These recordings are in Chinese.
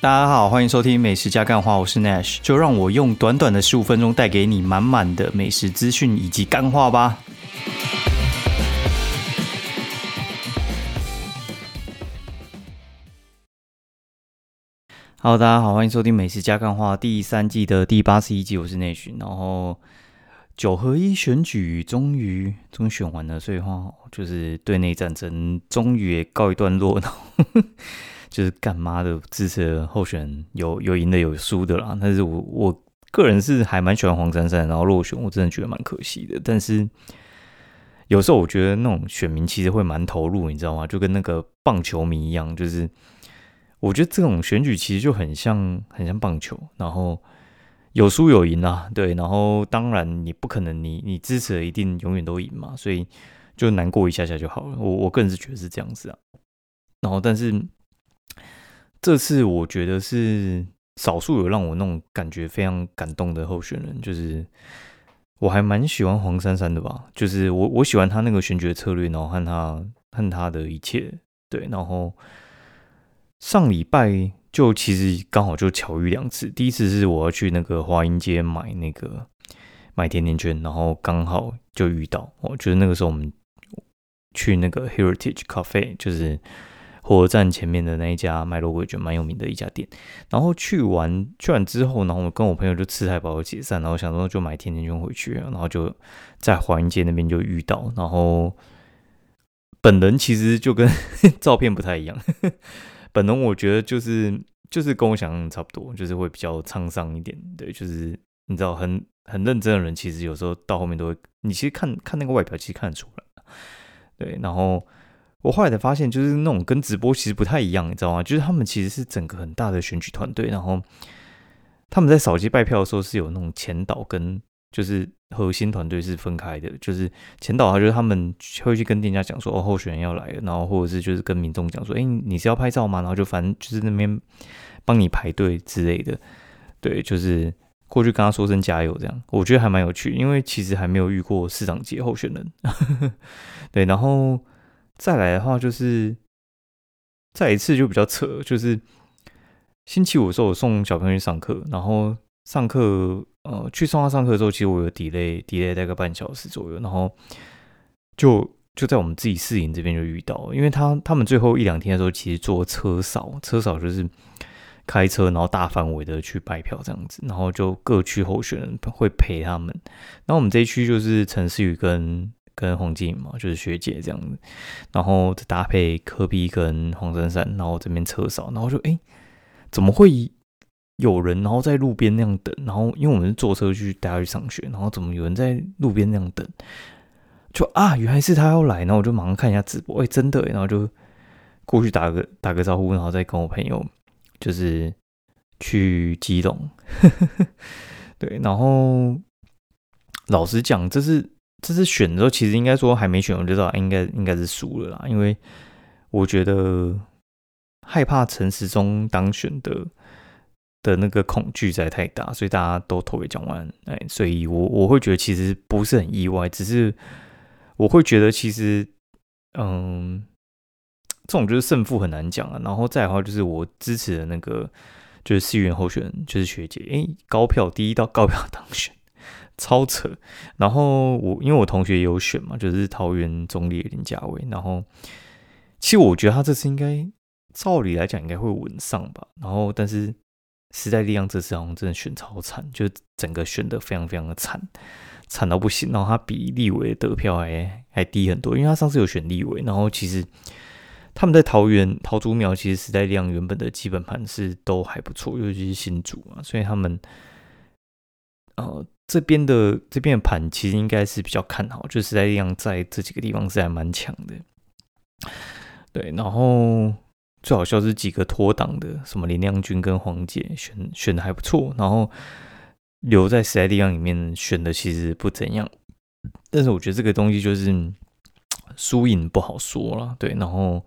大家好，欢迎收听美食加干话，我是 Nash，就让我用短短的十五分钟带给你满满的美食资讯以及干话吧。Hello，大家好，欢迎收听美食加干话第三季的第八十一集，我是 Nash。然后九合一选举终于终于选完了，所以话就是对内战争终于也告一段落。就是干妈的支持候选有有赢的有输的啦，但是我我个人是还蛮喜欢黄珊珊，然后落选我真的觉得蛮可惜的。但是有时候我觉得那种选民其实会蛮投入，你知道吗？就跟那个棒球迷一样，就是我觉得这种选举其实就很像很像棒球，然后有输有赢啊，对，然后当然你不可能你你支持的一定永远都赢嘛，所以就难过一下下就好了。我我个人是觉得是这样子啊，然后但是。这次我觉得是少数有让我那种感觉非常感动的候选人，就是我还蛮喜欢黄珊珊的吧，就是我我喜欢他那个选举策略，然后和他和他的一切，对，然后上礼拜就其实刚好就巧遇两次，第一次是我要去那个华阴街买那个买甜甜圈，然后刚好就遇到，我觉得那个时候我们去那个 Heritage Cafe，就是。火车站前面的那一家麦乐味卷蛮有名的一家店，然后去完去完之后，然后我跟我朋友就吃太饱解散，然后想说就买甜甜圈回去，然后就在华阴街那边就遇到，然后本人其实就跟 照片不太一样，本人我觉得就是就是跟我想象差不多，就是会比较沧桑一点，对，就是你知道很很认真的人，其实有时候到后面都会，你其实看看那个外表，其实看得出来，对，然后。我后来才发现，就是那种跟直播其实不太一样，你知道吗？就是他们其实是整个很大的选举团队，然后他们在扫街拜票的时候是有那种前导跟就是核心团队是分开的。就是前导，他就是他们会去跟店家讲说，哦，候选人要来了，然后或者是就是跟民众讲说，哎，你是要拍照吗？然后就反正就是那边帮你排队之类的。对，就是过去跟他说声加油，这样我觉得还蛮有趣，因为其实还没有遇过市长级候选人。对，然后。再来的话，就是再一次就比较扯，就是星期五的时候我送小朋友去上课，然后上课呃去送他上课之后，其实我有 delay delay 大概半小时左右，然后就就在我们自己试营这边就遇到，因为他他们最后一两天的时候，其实做车少，车少就是开车然后大范围的去拜票这样子，然后就各区候选人会陪他们，然后我们这一区就是陈思宇跟。跟黄静嘛，就是学姐这样子，然后搭配科比跟黄珊珊，然后这边车少，然后就哎，怎么会有人然后在路边那样等？然后因为我们是坐车去带他去上学，然后怎么有人在路边那样等？就啊，原来是他要来，然后我就马上看一下直播，哎，真的，然后就过去打个打个招呼，然后再跟我朋友就是去激动，对，然后老实讲，这是。这次选的时候，其实应该说还没选，我就知道应该应该是输了啦。因为我觉得害怕陈时中当选的的那个恐惧在太大，所以大家都投给蒋万。哎，所以我我会觉得其实不是很意外，只是我会觉得其实嗯，这种就是胜负很难讲啊。然后再的话，就是我支持的那个就是四院候选人，就是学姐，哎，高票第一道高票当选。超扯，然后我因为我同学也有选嘛，就是桃园中立林家伟，然后其实我觉得他这次应该照理来讲应该会稳上吧，然后但是时代力量这次好像真的选超惨，就整个选的非常非常的惨，惨到不行，然后他比立委得票还还低很多，因为他上次有选立委，然后其实他们在桃园桃竹苗，其实时代力量原本的基本盘是都还不错，尤其是新竹嘛，所以他们呃。这边的这边的盘其实应该是比较看好，就是在量在这几个地方是还蛮强的。对，然后最好笑是几个脱档的，什么林亮君跟黄姐选选的还不错，然后留在时代力量里面选的其实不怎样。但是我觉得这个东西就是输赢不好说了，对，然后。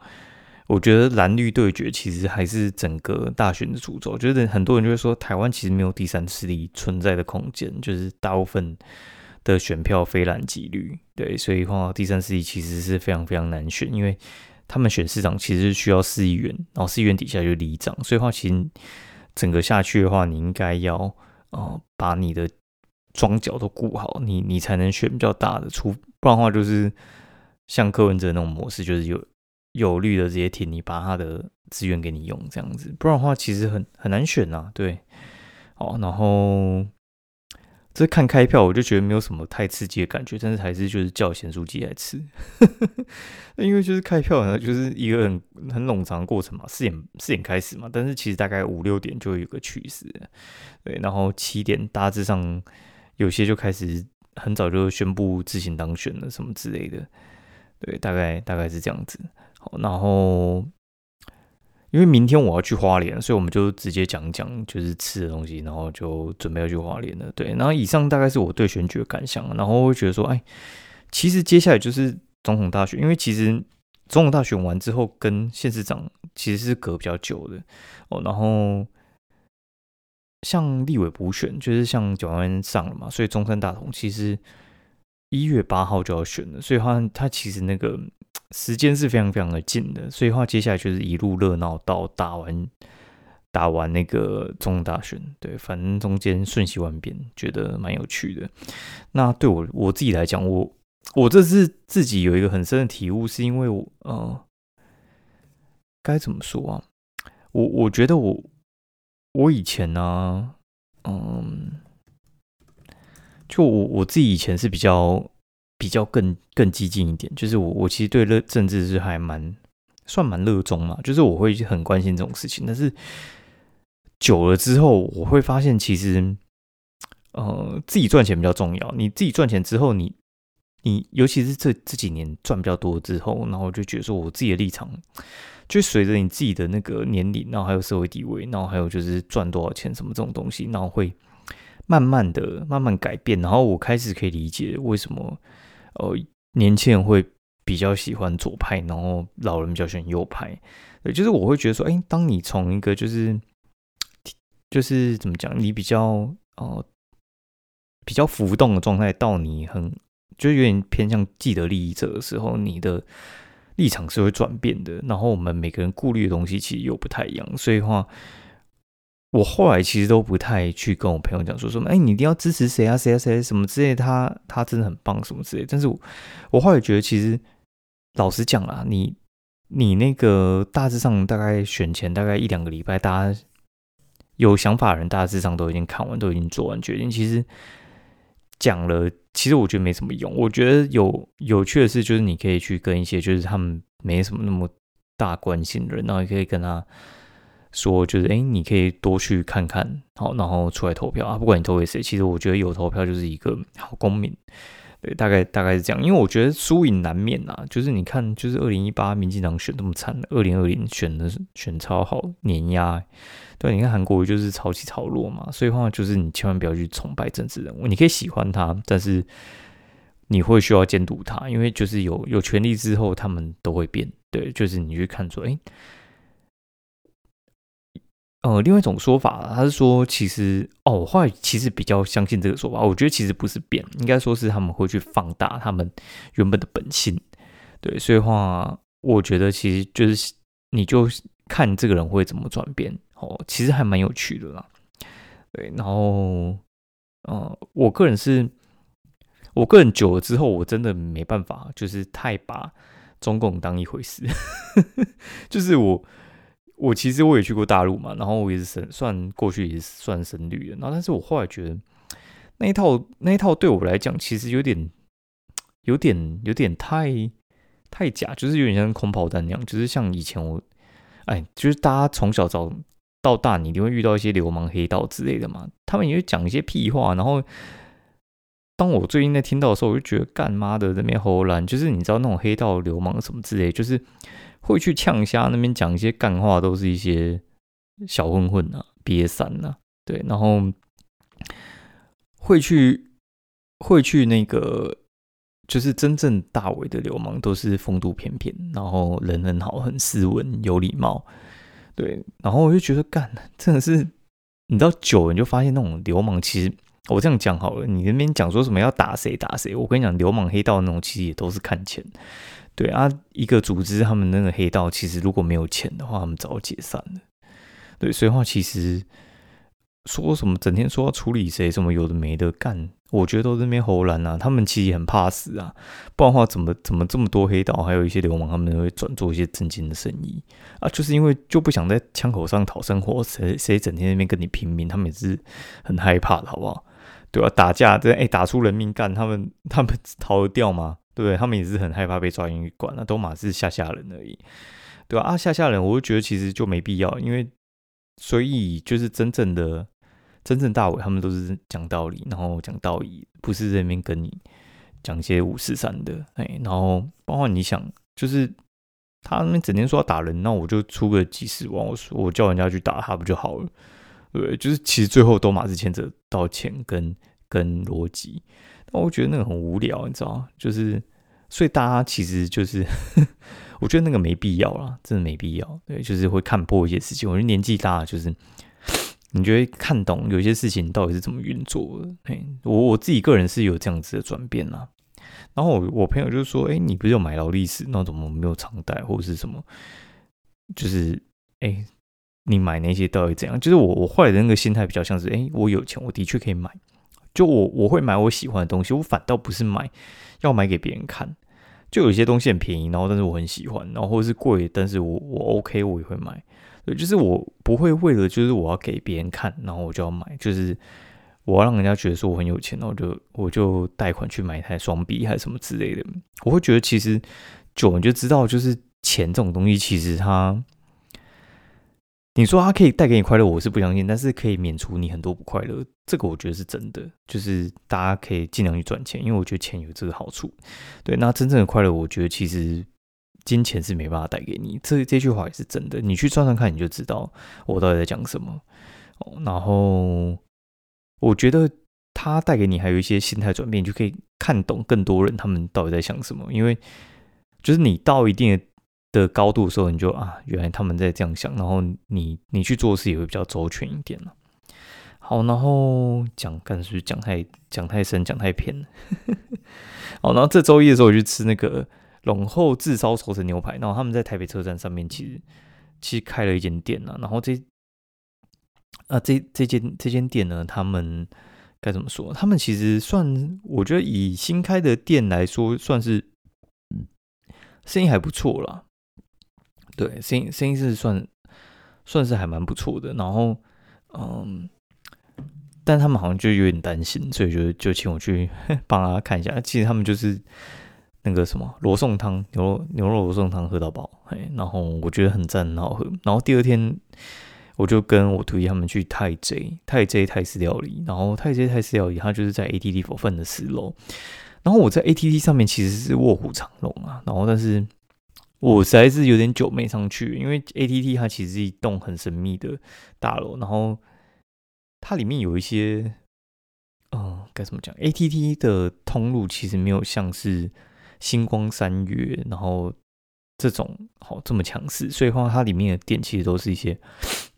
我觉得蓝绿对决其实还是整个大选的主轴。觉得很多人就会说，台湾其实没有第三势力存在的空间，就是大部分的选票非蓝即绿。对，所以话第三势力其实是非常非常难选，因为他们选市长其实需要市议员，然后市议员底下就里长，所以话其实整个下去的话，你应该要呃把你的庄脚都顾好，你你才能选比较大的，出不然的话就是像柯文哲那种模式，就是有有绿的直接挺你，把他的资源给你用这样子，不然的话其实很很难选呐，对，哦，然后。这看开票，我就觉得没有什么太刺激的感觉，但是还是就是叫咸酥鸡来吃，因为就是开票呢，就是一个很很冗长的过程嘛，四点四点开始嘛，但是其实大概五六点就有个趋势，对，然后七点大致上有些就开始很早就宣布自行当选了什么之类的，对，大概大概是这样子，好，然后。因为明天我要去花莲，所以我们就直接讲讲就是吃的东西，然后就准备要去花莲了。对，然后以上大概是我对选举的感想，然后会觉得说，哎，其实接下来就是总统大选，因为其实总统大选完之后，跟县市长其实是隔比较久的哦。然后像立委补选，就是像九万上了嘛，所以中山大同其实一月八号就要选了，所以他他其实那个。时间是非常非常的近的，所以话接下来就是一路热闹到打完打完那个中大选，对，反正中间瞬息万变，觉得蛮有趣的。那对我我自己来讲，我我这次自己有一个很深的体悟，是因为我呃，该怎么说啊？我我觉得我我以前呢，嗯，就我我自己以前是比较。比较更更激进一点，就是我我其实对热政治是还蛮算蛮热衷嘛，就是我会很关心这种事情。但是久了之后，我会发现其实呃自己赚钱比较重要。你自己赚钱之后，你你尤其是这这几年赚比较多之后，然后我就觉得说我自己的立场，就随着你自己的那个年龄，然后还有社会地位，然后还有就是赚多少钱什么这种东西，然后会慢慢的慢慢改变。然后我开始可以理解为什么。呃，年轻人会比较喜欢左派，然后老人比较喜欢右派。对，就是我会觉得说，哎，当你从一个就是就是怎么讲，你比较呃比较浮动的状态，到你很就有点偏向既得利益者的时候，你的立场是会转变的。然后我们每个人顾虑的东西其实又不太一样，所以话。我后来其实都不太去跟我朋友讲说什么，哎，你一定要支持谁啊，谁啊，谁什么之类，他他真的很棒什么之类。但是我我后来觉得，其实老实讲啊，你你那个大致上大概选前大概一两个礼拜，大家有想法的人大致上都已经看完，都已经做完决定。其实讲了，其实我觉得没什么用。我觉得有有趣的事，就是你可以去跟一些就是他们没什么那么大关心的人，然后也可以跟他。说就是哎，你可以多去看看，好，然后出来投票啊。不管你投给谁，其实我觉得有投票就是一个好公民。对，大概大概是这样。因为我觉得输赢难免呐。就是你看，就是二零一八民进党选那么惨，二零二零选的选超好碾压。对，你看韩国就是潮起潮落嘛。所以话就是你千万不要去崇拜政治人物。你可以喜欢他，但是你会需要监督他，因为就是有有权利之后，他们都会变。对，就是你去看说，哎。呃，另外一种说法，他是说，其实哦，我后来其实比较相信这个说法。我觉得其实不是变，应该说是他们会去放大他们原本的本性。对，所以话，我觉得其实就是你就看这个人会怎么转变哦，其实还蛮有趣的啦。对，然后，呃，我个人是，我个人久了之后，我真的没办法，就是太把中共当一回事，就是我。我其实我也去过大陆嘛，然后我也是算过去也是算深绿的，然后但是我后来觉得那一套那一套对我来讲其实有点有点有点太太假，就是有点像空炮弹那样，就是像以前我哎，就是大家从小到到大，你一定会遇到一些流氓黑道之类的嘛，他们也会讲一些屁话，然后当我最近在听到的时候，我就觉得干妈的那边喉兰，就是你知道那种黑道流氓什么之类，就是。会去呛虾那边讲一些干话，都是一些小混混啊、瘪三呐，对，然后会去会去那个，就是真正大伟的流氓，都是风度翩翩，然后人很好，很斯文，有礼貌，对，然后我就觉得干，真的是，你知道久了你就发现那种流氓，其实我这样讲好了，你那边讲说什么要打谁打谁，我跟你讲，流氓黑道那种其实也都是看钱。对啊，一个组织他们那个黑道，其实如果没有钱的话，他们早解散了。对，所以话其实说什么整天说要处理谁，什么有的没的干，我觉得都是那边胡乱啊。他们其实很怕死啊，不然的话怎么怎么这么多黑道，还有一些流氓，他们会转做一些正经的生意啊？就是因为就不想在枪口上讨生活，谁谁整天那边跟你拼命，他们也是很害怕的，好不好？对吧？打架这哎打出人命干，他们 他们逃得掉吗？对不对？他们也是很害怕被抓进去管啊，都马是吓吓人而已，对吧？啊吓吓人，我就觉得其实就没必要，因为。所以就是真正的真正大伟，他们都是讲道理，然后讲道义，不是在那边跟你讲一些五四三的。哎，然后包括你想，就是他们整天说要打人，那我就出个几十万，我说我叫人家去打他不就好了？对，就是其实最后都马是牵扯到钱跟跟逻辑，那我觉得那个很无聊，你知道就是所以大家其实就是。我觉得那个没必要啦，真的没必要。对，就是会看破一些事情。我觉得年纪大，就是你觉得看懂有些事情到底是怎么运作的。哎，我我自己个人是有这样子的转变啦。然后我我朋友就说：“哎，你不是有买劳力士，那怎么没有常戴或者是什么？就是哎，你买那些到底怎样？就是我我坏的那个心态比较像是：哎，我有钱，我的确可以买。就我我会买我喜欢的东西，我反倒不是买要买给别人看。”就有些东西很便宜，然后但是我很喜欢，然后或者是贵，但是我我 OK，我也会买。对，就是我不会为了就是我要给别人看，然后我就要买，就是我要让人家觉得说我很有钱，然后就我就贷款去买一台双臂还是什么之类的。我会觉得其实久你就知道，就是钱这种东西，其实它。你说它可以带给你快乐，我是不相信，但是可以免除你很多不快乐，这个我觉得是真的。就是大家可以尽量去赚钱，因为我觉得钱有这个好处。对，那真正的快乐，我觉得其实金钱是没办法带给你。这这句话也是真的，你去算算看，你就知道我到底在讲什么。然后我觉得它带给你还有一些心态转变，就可以看懂更多人他们到底在想什么。因为就是你到一定的。的高度的时候，你就啊，原来他们在这样想，然后你你去做事也会比较周全一点了。好，然后讲，干是讲太讲太深，讲太偏了？好，然后这周一的时候我去吃那个龙后炙烧熟成牛排，然后他们在台北车站上面其实其实开了一间店呢。然后这啊这这间这间店呢，他们该怎么说？他们其实算我觉得以新开的店来说，算是生意还不错了。对，声音声音是算算是还蛮不错的，然后嗯，但他们好像就有点担心，所以就就请我去帮他看一下。其实他们就是那个什么罗宋汤，牛肉牛肉罗宋汤喝到饱，哎，然后我觉得很赞，很好喝。然后第二天我就跟我徒弟他们去泰 J 泰 J 泰式料理，然后泰 J 泰式料理它就是在 ATT 佛分的四楼，然后我在 ATT 上面其实是卧虎藏龙啊，然后但是。我实在是有点久没上去，因为 ATT 它其实是一栋很神秘的大楼，然后它里面有一些，嗯，该怎么讲？ATT 的通路其实没有像是星光三月，然后这种好这么强势，所以话它里面的店其实都是一些，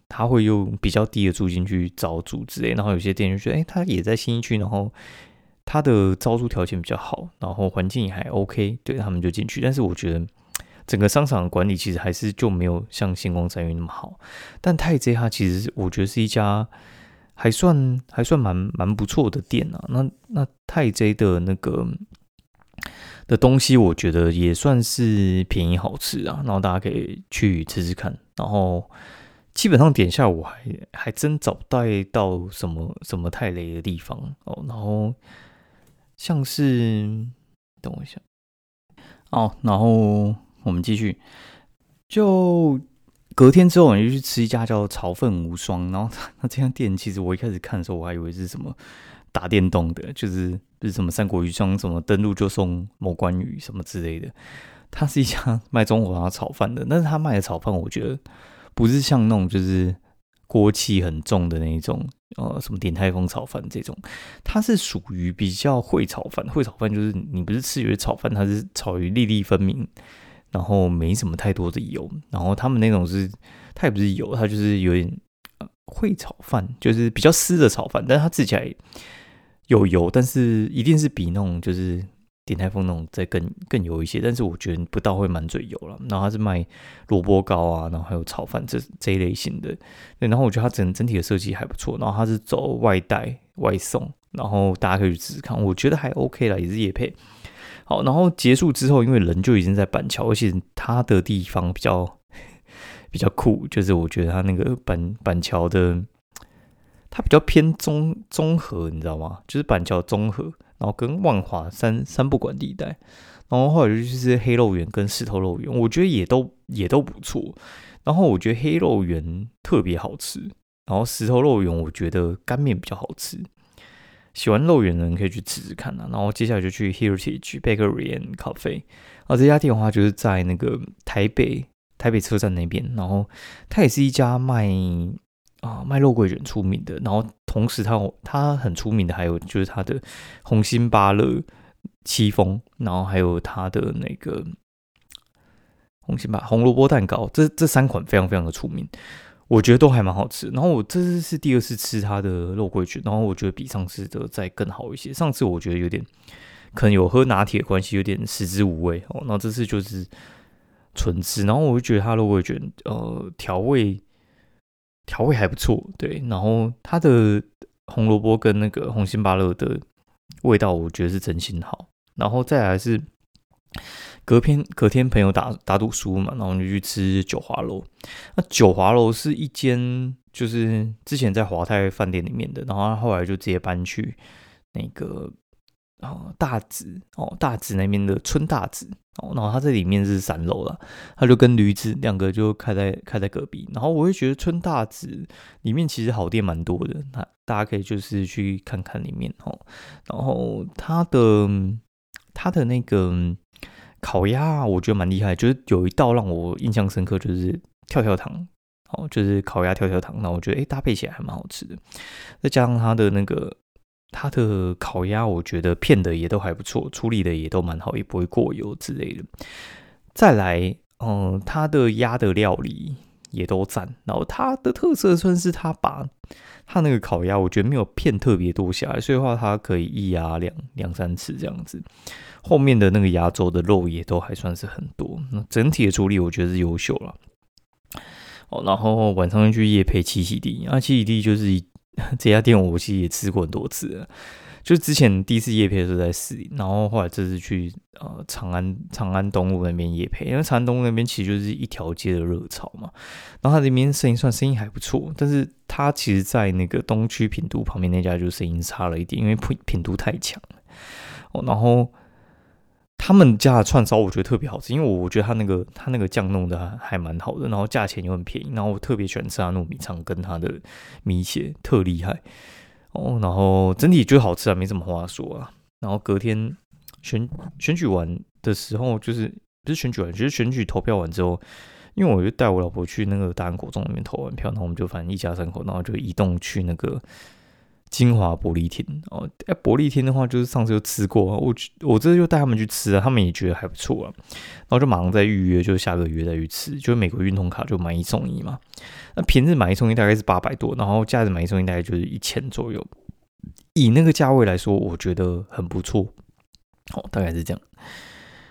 他会用比较低的租金去招租之类，然后有些店就觉得，哎，他也在新一区，然后他的招租条件比较好，然后环境也还 OK，对他们就进去，但是我觉得。整个商场管理其实还是就没有像星光三月那么好，但泰 J 它其实我觉得是一家还算还算蛮蛮不错的店啊。那那泰 J 的那个的东西，我觉得也算是便宜好吃啊。然后大家可以去吃吃看。然后基本上点下我还还真找不到什么什么太雷的地方哦。然后像是等我一下哦，然后。我们继续，就隔天之后，我就去吃一家叫“潮分无双”。然后那这家店，其实我一开始看的时候，我还以为是什么打电动的，就是是什么《三国鱼双》什么登录就送某关羽什么之类的。它是一家 卖中华炒饭的，但是他卖的炒饭，我觉得不是像那种就是锅气很重的那一种，呃，什么鼎泰丰炒饭这种，它是属于比较会炒饭。会炒饭就是你不是吃鱼炒饭，它是炒鱼粒粒分明。然后没什么太多的油，然后他们那种是，它也不是油，它就是有点会炒饭，就是比较湿的炒饭，但是它吃起来有油，但是一定是比那种就是鼎泰丰那种再更更油一些，但是我觉得不到会满嘴油了。然后它是卖萝卜糕啊，然后还有炒饭这这一类型的。对，然后我觉得它整整体的设计还不错。然后它是走外带外送，然后大家可以去试试看，我觉得还 OK 了，也是夜配。然后结束之后，因为人就已经在板桥，而且它的地方比较比较酷，就是我觉得他那个板板桥的。它比较偏中综合，你知道吗？就是板桥综合，然后跟万华三三不管地带，然后后来就是黑肉圆跟石头肉圆，我觉得也都也都不错。然后我觉得黑肉圆特别好吃，然后石头肉圆我觉得干面比较好吃。喜欢肉圆的人可以去吃吃看啊。然后接下来就去 Heritage Bakery and Cafe，然后这家店的话就是在那个台北台北车站那边，然后它也是一家卖。啊，卖肉桂卷出名的，然后同时它它很出名的还有就是它的红心芭乐戚风，然后还有它的那个红心芭红萝卜蛋糕，这这三款非常非常的出名，我觉得都还蛮好吃。然后我这次是第二次吃它的肉桂卷，然后我觉得比上次的再更好一些。上次我觉得有点可能有喝拿铁关系，有点食之无味哦。然后这次就是纯吃，然后我就觉得它肉桂卷呃调味。调味还不错，对，然后它的红萝卜跟那个红心芭乐的味道，我觉得是真心好。然后再来是隔天隔天朋友打打赌输嘛，然后我们就去吃九华楼。那九华楼是一间就是之前在华泰饭店里面的，然后他后来就直接搬去那个。哦，大直哦，大直那边的春大直哦，然后它这里面是三楼了，它就跟驴子两个就开在开在隔壁，然后我会觉得春大直里面其实好店蛮多的，那大家可以就是去看看里面哦，然后它的它的那个烤鸭我觉得蛮厉害，就是有一道让我印象深刻，就是跳跳糖哦，就是烤鸭跳跳糖，那我觉得哎搭配起来还蛮好吃的，再加上它的那个。它的烤鸭，我觉得片的也都还不错，处理的也都蛮好，也不会过油之类的。再来，嗯，它的鸭的料理也都赞。然后它的特色算是它把它那个烤鸭，我觉得没有片特别多下来，所以的话它可以一鸭两两三次这样子。后面的那个鸭粥的肉也都还算是很多，那整体的处理我觉得是优秀了。哦，然后晚上去夜配七喜地，啊，七喜地就是。这家店我其实也吃过很多次了，就之前第一次夜配的时候在市里，然后后来这次去呃长安长安东路那边夜配，因为长安东路那边其实就是一条街的热潮嘛，然后它这边生意算生意还不错，但是它其实在那个东区品都旁边那家就生意差了一点，因为品品都太强哦，然后。他们家的串烧我觉得特别好吃，因为我我觉得他那个他那个酱弄的还蛮好的，然后价钱又很便宜，然后我特别喜欢吃他糯米肠跟他的米血，特厉害哦。然后整体就好吃啊，没什么话说啊。然后隔天选选举完的时候，就是不是选举完，就是选举投票完之后，因为我就带我老婆去那个大安国中里面投完票，然后我们就反正一家三口，然后就移动去那个。金华玻璃天哦，哎，玻璃天的话就是上次就吃过，我我这次就带他们去吃啊，他们也觉得还不错啊，然后就马上再预约，就下个月再去吃，就美国运通卡就买一送一嘛，那平日买一送一大概是八百多，然后假日买一送一大概就是一千左右，以那个价位来说，我觉得很不错，好，大概是这样，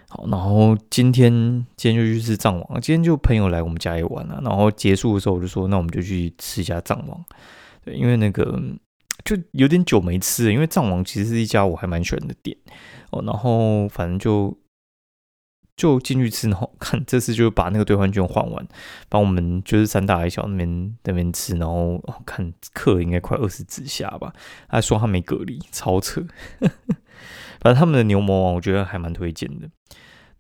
好，然后今天今天就去吃藏王，今天就朋友来我们家里玩了，然后结束的时候我就说，那我们就去吃一下藏王，对，因为那个。就有点久没吃，因为藏王其实是一家我还蛮喜欢的店哦。然后反正就就进去吃，然后看这次就把那个兑换券换完，帮我们就是三大一小那边那边吃，然后看客应该快二十之下吧。他说他没隔离，超扯。反正他们的牛魔王我觉得还蛮推荐的。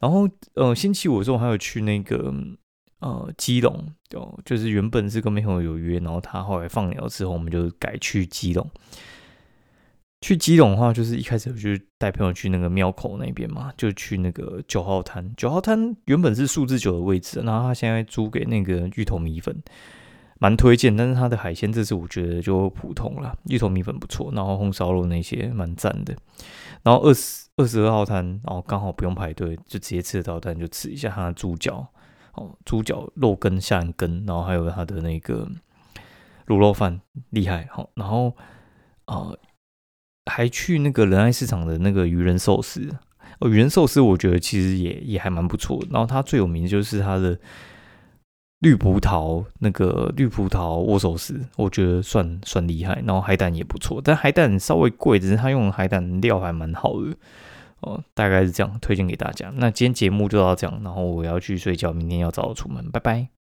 然后呃，星期五的时候还有去那个。呃，基隆哦，就是原本是跟朋友有约，然后他后来放疗之后，我们就改去基隆。去基隆的话，就是一开始我就带朋友去那个庙口那边嘛，就去那个九号滩。九号滩原本是数字九的位置，然后他现在租给那个芋头米粉，蛮推荐。但是他的海鲜这次我觉得就普通了，芋头米粉不错，然后红烧肉那些蛮赞的。然后二十二十二号滩，然后刚好不用排队，就直接吃得到，但就吃一下他的猪脚。哦，猪脚肉羹、虾仁羹，然后还有它的那个卤肉饭，厉害。好，然后呃，还去那个仁爱市场的那个鱼人寿司，哦，原寿司我觉得其实也也还蛮不错。然后它最有名的就是它的绿葡萄那个绿葡萄握寿司，我觉得算算厉害。然后海胆也不错，但海胆稍微贵，只是它用海胆料还蛮好的。哦，大概是这样，推荐给大家。那今天节目就到这样，然后我要去睡觉，明天要早出门，拜拜。